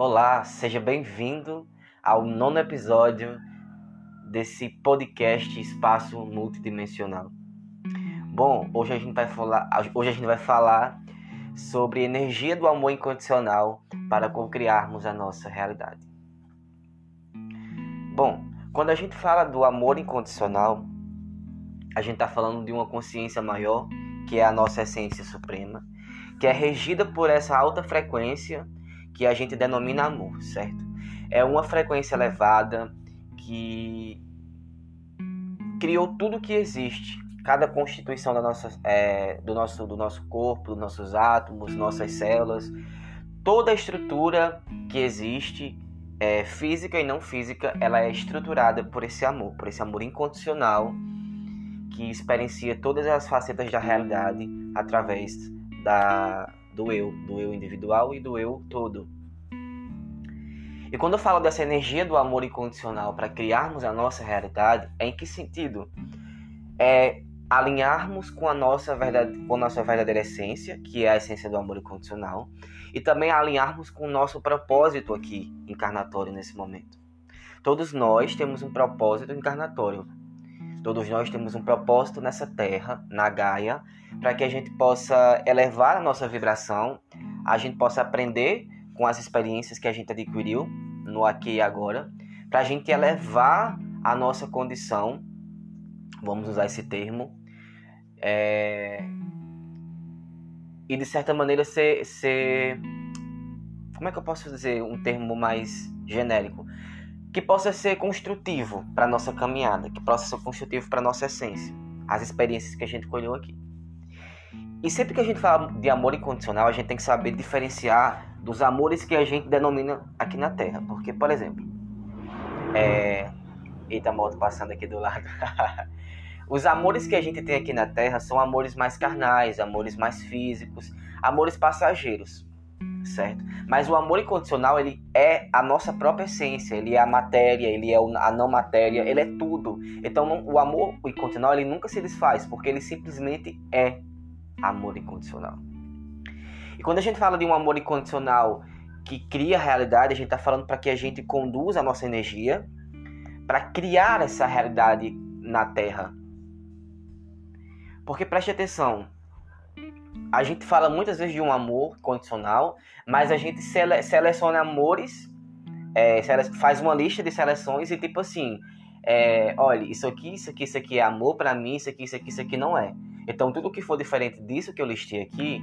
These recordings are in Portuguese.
Olá, seja bem-vindo ao nono episódio desse podcast Espaço Multidimensional. Bom, hoje a gente vai falar, hoje a gente vai falar sobre energia do amor incondicional para co-criarmos a nossa realidade. Bom, quando a gente fala do amor incondicional, a gente está falando de uma consciência maior, que é a nossa essência suprema, que é regida por essa alta frequência que a gente denomina amor, certo? É uma frequência elevada que criou tudo que existe, cada constituição da nossa, é, do, nosso, do nosso corpo, dos nossos átomos, nossas células, toda a estrutura que existe, é, física e não física, ela é estruturada por esse amor, por esse amor incondicional que experiencia todas as facetas da realidade através da, do eu, do eu individual e do eu todo. E quando eu falo dessa energia do amor incondicional para criarmos a nossa realidade, é em que sentido? É alinharmos com a nossa verdade, com a nossa verdadeira essência, que é a essência do amor incondicional, e também alinharmos com o nosso propósito aqui encarnatório nesse momento. Todos nós temos um propósito encarnatório. Todos nós temos um propósito nessa terra, na Gaia, para que a gente possa elevar a nossa vibração, a gente possa aprender com as experiências que a gente adquiriu no aqui e agora, para a gente elevar a nossa condição, vamos usar esse termo, é, e de certa maneira ser, ser. Como é que eu posso dizer um termo mais genérico? Que possa ser construtivo para nossa caminhada, que possa ser construtivo para nossa essência, as experiências que a gente colheu aqui. E sempre que a gente fala de amor incondicional, a gente tem que saber diferenciar dos amores que a gente denomina aqui na Terra. Porque, por exemplo, é... eita, moto passando aqui do lado. Os amores que a gente tem aqui na Terra são amores mais carnais, amores mais físicos, amores passageiros certo? Mas o amor incondicional, ele é a nossa própria essência, ele é a matéria, ele é a não matéria, ele é tudo. Então, o amor incondicional, ele nunca se desfaz, porque ele simplesmente é amor incondicional. E quando a gente fala de um amor incondicional que cria a realidade, a gente está falando para que a gente conduza a nossa energia para criar essa realidade na Terra. Porque preste atenção, a gente fala muitas vezes de um amor condicional, mas a gente sele seleciona amores, é, faz uma lista de seleções e tipo assim, é, olha, isso aqui, isso aqui, isso aqui é amor para mim, isso aqui, isso aqui, isso aqui não é. Então tudo que for diferente disso que eu listei aqui,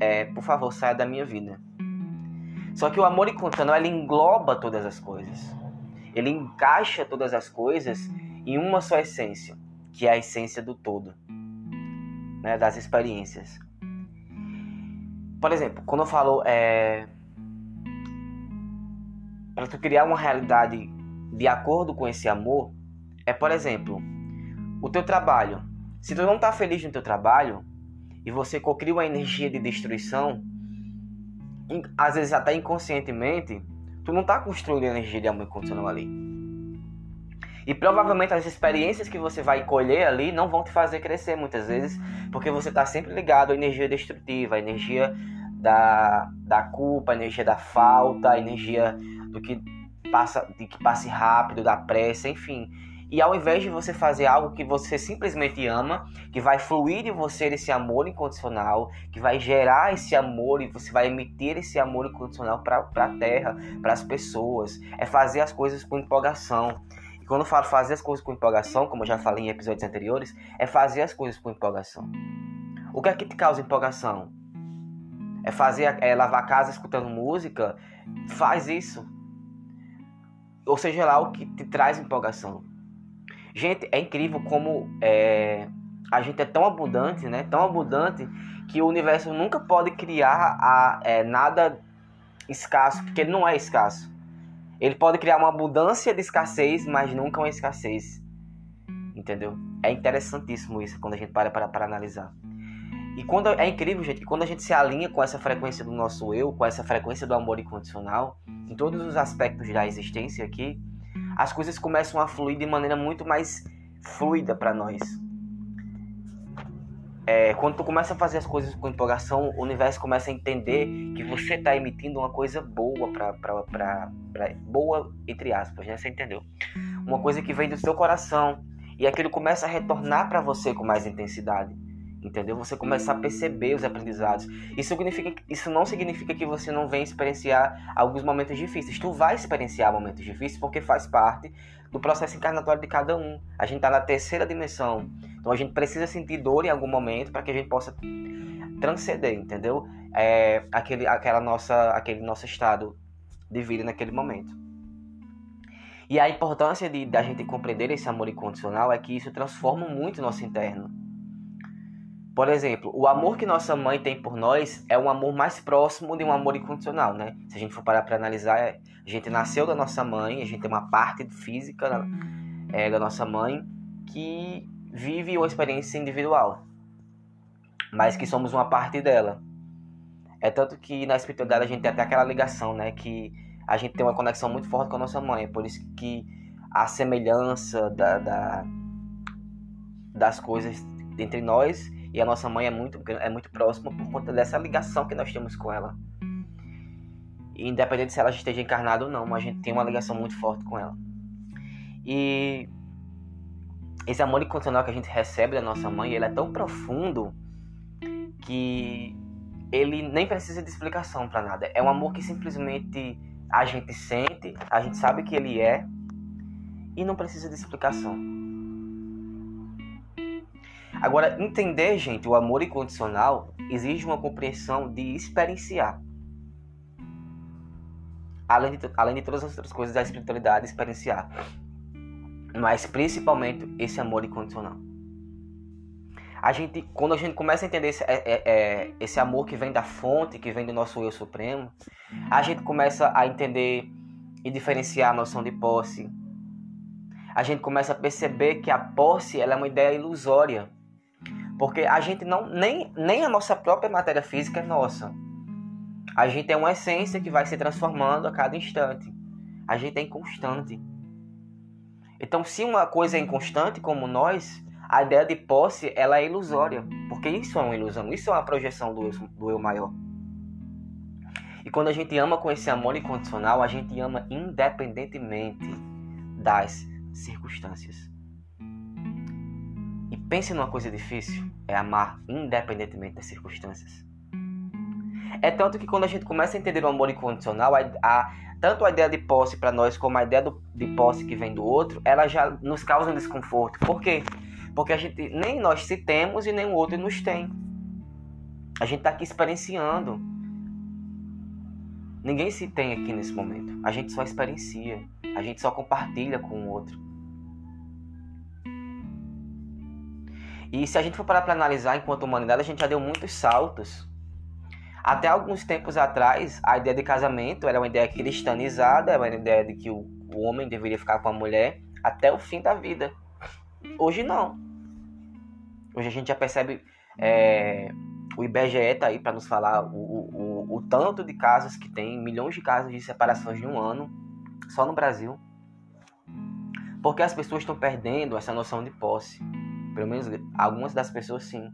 é, por favor, saia da minha vida. Só que o amor incondicional ele engloba todas as coisas. Ele encaixa todas as coisas em uma só essência, que é a essência do todo, né, das experiências. Por exemplo, quando eu falo é, para tu criar uma realidade de acordo com esse amor, é por exemplo, o teu trabalho. Se tu não está feliz no teu trabalho e você cocria uma energia de destruição, às vezes até inconscientemente, tu não está construindo energia de amor incondicional ali. E provavelmente as experiências que você vai colher ali não vão te fazer crescer muitas vezes, porque você está sempre ligado à energia destrutiva, à energia da, da culpa, à energia da falta, à energia do que passa, de que passe rápido, da pressa, enfim. E ao invés de você fazer algo que você simplesmente ama, que vai fluir de você esse amor incondicional, que vai gerar esse amor e você vai emitir esse amor incondicional para a terra, para as pessoas, é fazer as coisas com empolgação, quando eu falo fazer as coisas com empolgação, como eu já falei em episódios anteriores, é fazer as coisas com empolgação. O que é que te causa empolgação? É fazer, é lavar a casa escutando música? Faz isso. Ou seja lá o que te traz empolgação. Gente, é incrível como é, a gente é tão abundante, né? Tão abundante que o universo nunca pode criar a, é, nada escasso, porque ele não é escasso. Ele pode criar uma abundância de escassez, mas nunca uma escassez. Entendeu? É interessantíssimo isso quando a gente para para, para analisar. E quando é incrível, gente, que quando a gente se alinha com essa frequência do nosso eu, com essa frequência do amor incondicional, em todos os aspectos da existência aqui, as coisas começam a fluir de maneira muito mais fluida para nós. É, quando tu começa a fazer as coisas com empolgação, o universo começa a entender que você está emitindo uma coisa boa para boa entre aspas, né? Você entendeu? Uma coisa que vem do seu coração e aquilo começa a retornar para você com mais intensidade. Entendeu? Você começa a perceber os aprendizados. Isso, significa, isso não significa que você não venha experienciar alguns momentos difíceis. Tu vai experienciar momentos difíceis porque faz parte do processo encarnatório de cada um. A gente está na terceira dimensão. Então a gente precisa sentir dor em algum momento para que a gente possa transcender, entendeu? É, aquele, aquela nossa, aquele nosso estado de vida naquele momento. E a importância de da gente compreender esse amor incondicional é que isso transforma muito o nosso interno. Por exemplo, o amor que nossa mãe tem por nós é um amor mais próximo de um amor incondicional, né? Se a gente for parar para analisar, a gente nasceu da nossa mãe, a gente tem uma parte física da, é, da nossa mãe que vive uma experiência individual, mas que somos uma parte dela. É tanto que na espiritualidade a gente tem até aquela ligação, né? Que a gente tem uma conexão muito forte com a nossa mãe. Por isso que a semelhança da, da, das coisas entre nós e a nossa mãe é muito, é muito próxima por conta dessa ligação que nós temos com ela. E independente se ela esteja encarnada ou não, a gente tem uma ligação muito forte com ela. E esse amor incondicional que a gente recebe da nossa mãe, ele é tão profundo que ele nem precisa de explicação para nada. É um amor que simplesmente a gente sente, a gente sabe que ele é e não precisa de explicação. Agora, entender, gente, o amor incondicional exige uma compreensão de experienciar. Além de, além de todas as outras coisas da espiritualidade, experienciar. Mas principalmente esse amor incondicional. A gente, quando a gente começa a entender esse, é, é, é, esse amor que vem da fonte, que vem do nosso eu supremo, a gente começa a entender e diferenciar a noção de posse. A gente começa a perceber que a posse ela é uma ideia ilusória. Porque a gente não nem, nem a nossa própria matéria física é nossa. A gente é uma essência que vai se transformando a cada instante. A gente é inconstante. Então, se uma coisa é inconstante como nós, a ideia de posse ela é ilusória, porque isso é uma ilusão, isso é uma projeção do eu, do eu maior. E quando a gente ama com esse amor incondicional, a gente ama independentemente das circunstâncias. E pense numa coisa difícil, é amar independentemente das circunstâncias. É tanto que quando a gente começa a entender o amor incondicional, a, a tanto a ideia de posse para nós como a ideia do, de posse que vem do outro, ela já nos causa um desconforto. Por quê? Porque a gente nem nós se temos e nem o outro nos tem. A gente está aqui experienciando. Ninguém se tem aqui nesse momento. A gente só experiencia. A gente só compartilha com o outro. E se a gente for parar para analisar enquanto humanidade, a gente já deu muitos saltos. Até alguns tempos atrás, a ideia de casamento era uma ideia cristianizada, era uma ideia de que o, homem deveria ficar com a mulher até o fim da vida. Hoje não. Hoje a gente já percebe. É, o IBGE está aí para nos falar o, o, o, tanto de casos que tem, milhões de casos de separações de um ano, só no Brasil. Porque as pessoas estão perdendo essa noção de posse. Pelo menos algumas das pessoas sim.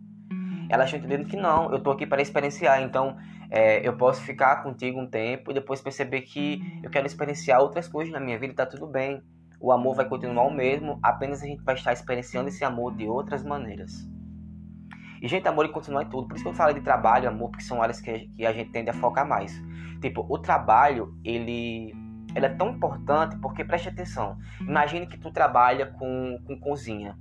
Elas estão entendendo que não, eu estou aqui para experienciar, então é, eu posso ficar contigo um tempo e depois perceber que eu quero experienciar outras coisas na minha vida e está tudo bem o amor vai continuar o mesmo, apenas a gente vai estar experienciando esse amor de outras maneiras. E, gente, amor continua em tudo. Por isso que eu falo de trabalho, amor, porque são áreas que, que a gente tende a focar mais. Tipo, o trabalho, ele, ele é tão importante porque, preste atenção, imagine que tu trabalha com, com cozinha.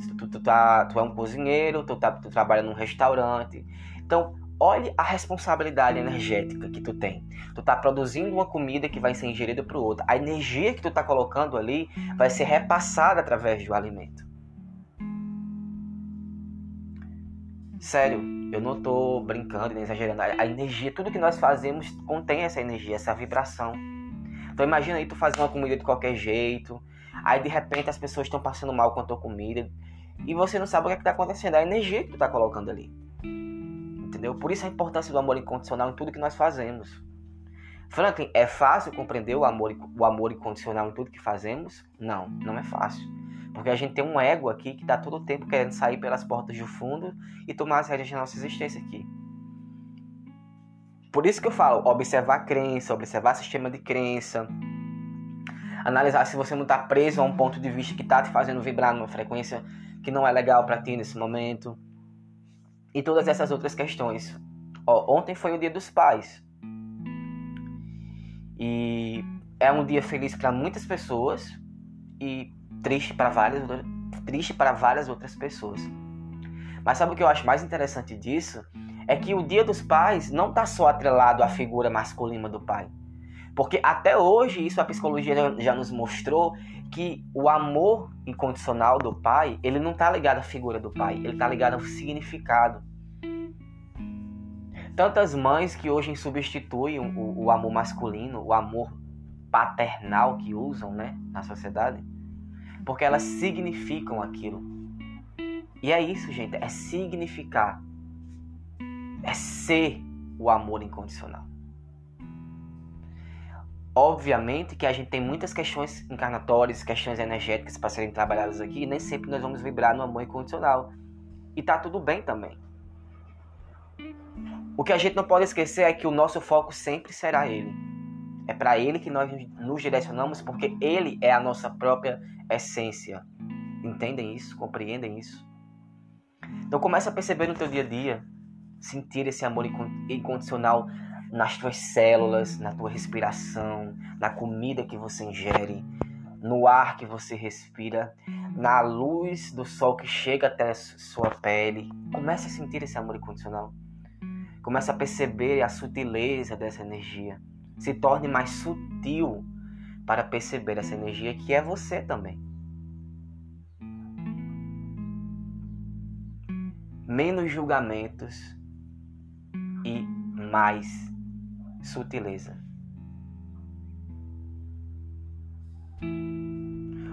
Tu, tu, tu, tá, tu é um cozinheiro, tu, tá, tu trabalha num restaurante. Então, olhe a responsabilidade energética que tu tem. Tu tá produzindo uma comida que vai ser ingerida para o outro. A energia que tu tá colocando ali vai ser repassada através do alimento. Sério, eu não tô brincando nem exagerando. A energia, tudo que nós fazemos contém essa energia, essa vibração. Então imagina aí tu fazer uma comida de qualquer jeito, aí de repente as pessoas estão passando mal com a tua comida e você não sabe o que é está acontecendo, a energia que tu está colocando ali entendeu? Por isso a importância do amor incondicional em tudo que nós fazemos. Franklin, é fácil compreender o amor, o amor incondicional em tudo que fazemos? Não, não é fácil. Porque a gente tem um ego aqui que está todo o tempo querendo sair pelas portas do fundo e tomar as rédeas da nossa existência aqui. Por isso que eu falo, observar a crença, observar o sistema de crença, analisar se você não está preso a um ponto de vista que está te fazendo vibrar numa frequência que não é legal para ti nesse momento. E todas essas outras questões. Ó, ontem foi o dia dos pais. E é um dia feliz para muitas pessoas e triste para várias, triste para várias outras pessoas. Mas sabe o que eu acho mais interessante disso? É que o Dia dos Pais não está só atrelado à figura masculina do pai. Porque até hoje, isso a psicologia já, nos mostrou, que o amor incondicional do pai, ele não está ligado à figura do pai, ele está ligado ao significado. Tantas mães que hoje substituem o, o amor masculino, o amor paternal que usam né, na sociedade, porque elas significam aquilo. E é isso, gente, é significar, é ser o amor incondicional. Obviamente que a gente tem muitas questões encarnatórias, questões energéticas para serem trabalhadas aqui, e nem sempre nós vamos vibrar no amor incondicional. E tá tudo bem também. O que a gente não pode esquecer é que o nosso foco sempre será ele. É para ele que nós nos direcionamos, porque ele é a nossa própria essência. Entendem isso? Compreendem isso? Então começa a perceber no teu dia a dia, sentir esse amor incondicional nas tuas células, na tua respiração, na comida que você ingere, no ar que você respira, na luz do sol que chega até a sua pele. Comece a sentir esse amor incondicional. Comece a perceber a sutileza dessa energia. Se torne mais sutil para perceber essa energia que é você também. Menos julgamentos e mais sutileza.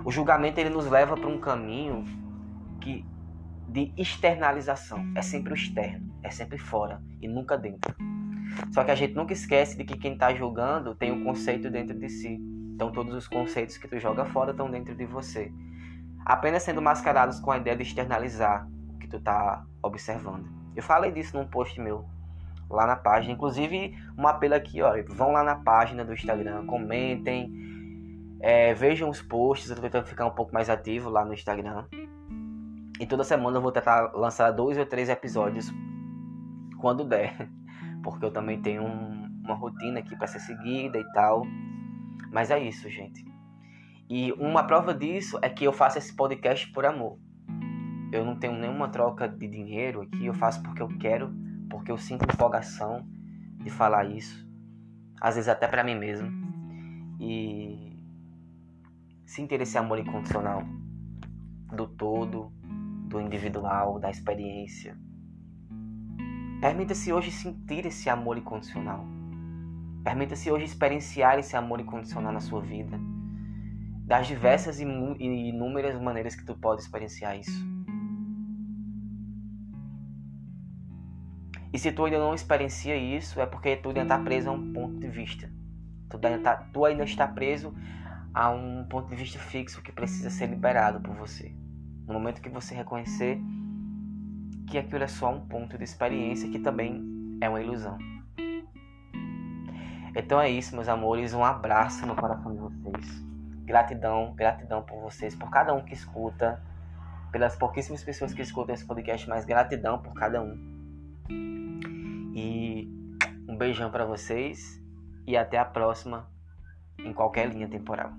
O julgamento ele nos leva para um caminho que de externalização. É sempre o externo, é sempre fora e nunca dentro. Só que a gente nunca esquece de que quem está julgando tem um conceito dentro de si. Então todos os conceitos que tu joga fora estão dentro de você. Apenas sendo mascarados com a ideia de externalizar o que tu está observando. Eu falei disso num post meu lá na página. Inclusive, um apelo aqui, ó, vão lá na página do Instagram, comentem, é, vejam os posts, eu tô tentando ficar um pouco mais ativo lá no Instagram. E toda semana eu vou tentar lançar dois ou três episódios quando der, porque eu também tenho um, uma rotina aqui para ser seguida e tal. Mas é isso, gente. E uma prova disso é que eu faço esse podcast por amor. Eu não tenho nenhuma troca de dinheiro aqui, eu faço porque eu quero porque eu sinto empolgação de falar isso, às vezes até para mim mesmo. E sentir esse amor incondicional do todo, do individual, da experiência. Permita-se hoje sentir esse amor incondicional. Permita-se hoje experienciar esse amor incondicional na sua vida. Das diversas e inúmeras maneiras que tu pode experienciar isso. E se tu ainda não experiencia isso, é porque tu ainda está preso a um ponto de vista. Tu ainda, tá, tu ainda está preso a um ponto de vista fixo que precisa ser liberado por você. No momento que você reconhecer que aquilo é só um ponto de experiência que também é uma ilusão. Então é isso, meus amores. Um abraço no coração de vocês. Gratidão, gratidão por vocês, por cada um que escuta, pelas pouquíssimas pessoas que escutam esse podcast, mas gratidão por cada um. E um beijão para vocês e até a próxima em qualquer linha temporal.